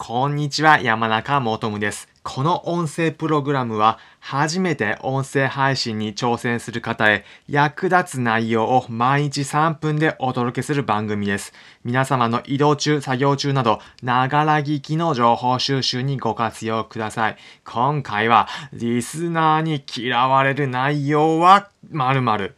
こんにちは、山中もとむです。この音声プログラムは、初めて音声配信に挑戦する方へ役立つ内容を毎日3分でお届けする番組です。皆様の移動中、作業中など、ながら聞きの情報収集にご活用ください。今回は、リスナーに嫌われる内容は〇〇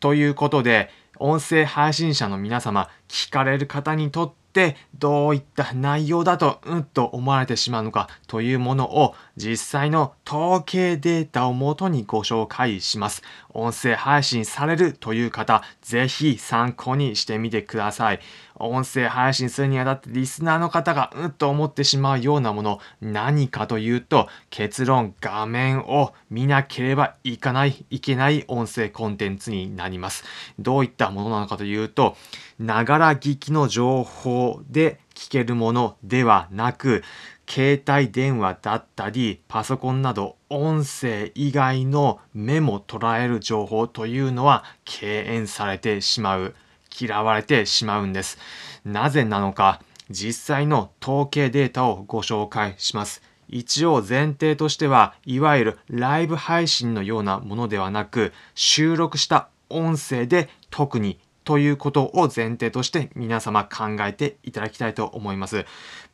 ということで、音声配信者の皆様、聞かれる方にとっってどういった内容だとうんと思われてしまうのかというものを実際の統計データをもとにご紹介します。音声配信されるという方、ぜひ参考にしてみてください。音声配信するにあたってリスナーの方がうんと思ってしまうようなもの、何かというと、結論、画面を見なければいかない、いけない音声コンテンツになります。どういったものなのかというと、ながら聞きの情報で聞けるものではなく、携帯電話だったり、パソコンなど音声以外の目も捉える情報というのは敬遠されてしまう、嫌われてしまうんです。なぜなのか、実際の統計データをご紹介します。一応前提としては、いわゆるライブ配信のようなものではなく、収録した音声で特にということを前提として皆様考えていただきたいと思います。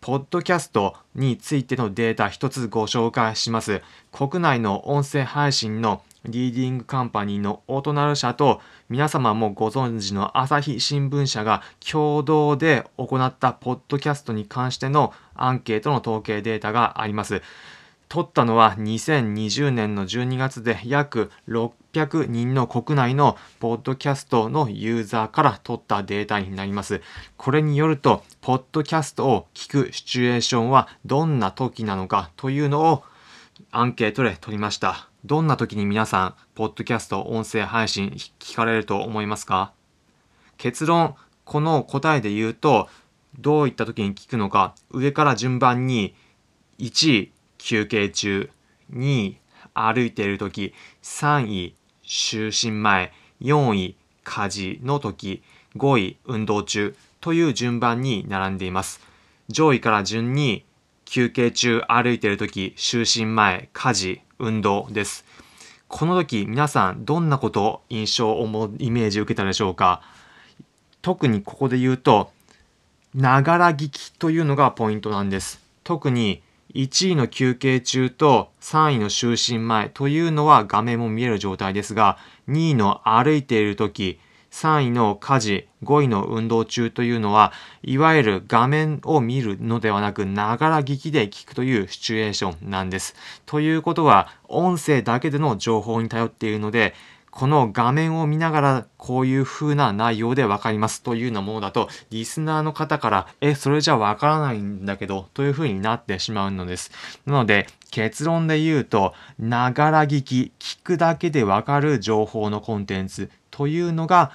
ポッドキャストについてのデータ一つご紹介します。国内の音声配信のリーディングカンパニーのオートナル社と皆様もご存知の朝日新聞社が共同で行ったポッドキャストに関してのアンケートの統計データがあります。取ったのは2020年の12月で約600人の国内のポッドキャストのユーザーから取ったデータになります。これによると、ポッドキャストを聞くシチュエーションはどんな時なのかというのをアンケートで取りました。どんな時に皆さん、ポッドキャスト音声配信聞かれると思いますか？結論、この答えで言うと、どういった時に聞くのか、上から順番に1位、休憩中、2位、歩いている時、3位、就寝前、4位、家事の時、5位、運動中という順番に並んでいます。上位から順に休憩中、歩いている時、就寝前、家事、運動です。この時皆さんどんなことを印象をイメージ受けたでしょうか？特にここで言うと、ながら聞きというのがポイントなんです。特に1位の休憩中と3位の就寝前というのは画面も見える状態ですが、2位の歩いている時、3位の家事、5位の運動中というのは、いわゆる画面を見るのではなく、ながら聞きで聞くというシチュエーションなんです。ということは、音声だけでの情報に頼っているので、この画面を見ながらこういう風な内容でわかりますというようなものだと、リスナーの方から、え、それじゃわからないんだけど、という風になってしまうのです。なので、結論で言うと、ながら聞き、聞くだけでわかる情報のコンテンツというのが、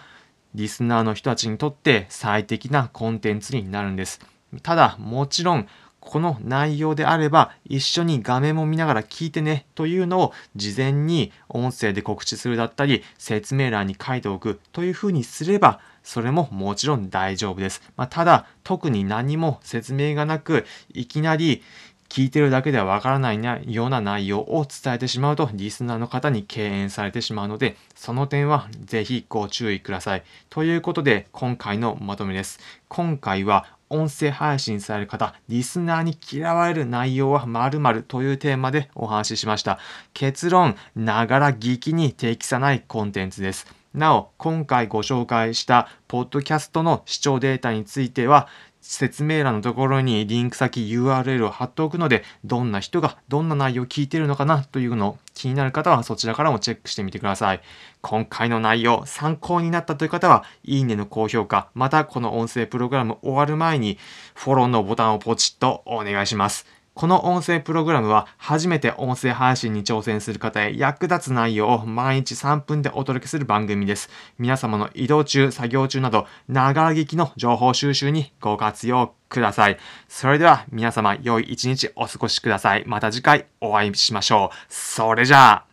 リスナーの人たちにとって最適なコンテンツになるんです。ただ、もちろん、この内容であれば一緒に画面も見ながら聞いてねというのを事前に音声で告知するだったり説明欄に書いておくというふうにすればそれももちろん大丈夫です。まあ、ただ特に何も説明がなくいきなり聞いてるだけではわからないような内容を伝えてしまうとリスナーの方に敬遠されてしまうのでその点はぜひご注意ください。ということで今回のまとめです。今回は音声配信される方、リスナーに嫌われる内容は〇〇というテーマでお話ししました。結論、ながら聞きに適さないコンテンツです。なお、今回ご紹介したポッドキャストの視聴データについては、説明欄のところにリンク先 URL を貼っておくので、どんな人がどんな内容を聞いてるのかなというのを気になる方はそちらからもチェックしてみてください。今回の内容参考になったという方は、いいねの高評価、またこの音声プログラム終わる前にフォローのボタンをポチッとお願いします。この音声プログラムは初めて音声配信に挑戦する方へ役立つ内容を毎日3分でお届けする番組です。皆様の移動中、作業中など、ながら聞きの情報収集にご活用ください。それでは皆様良い一日お過ごしください。また次回お会いしましょう。それじゃあ。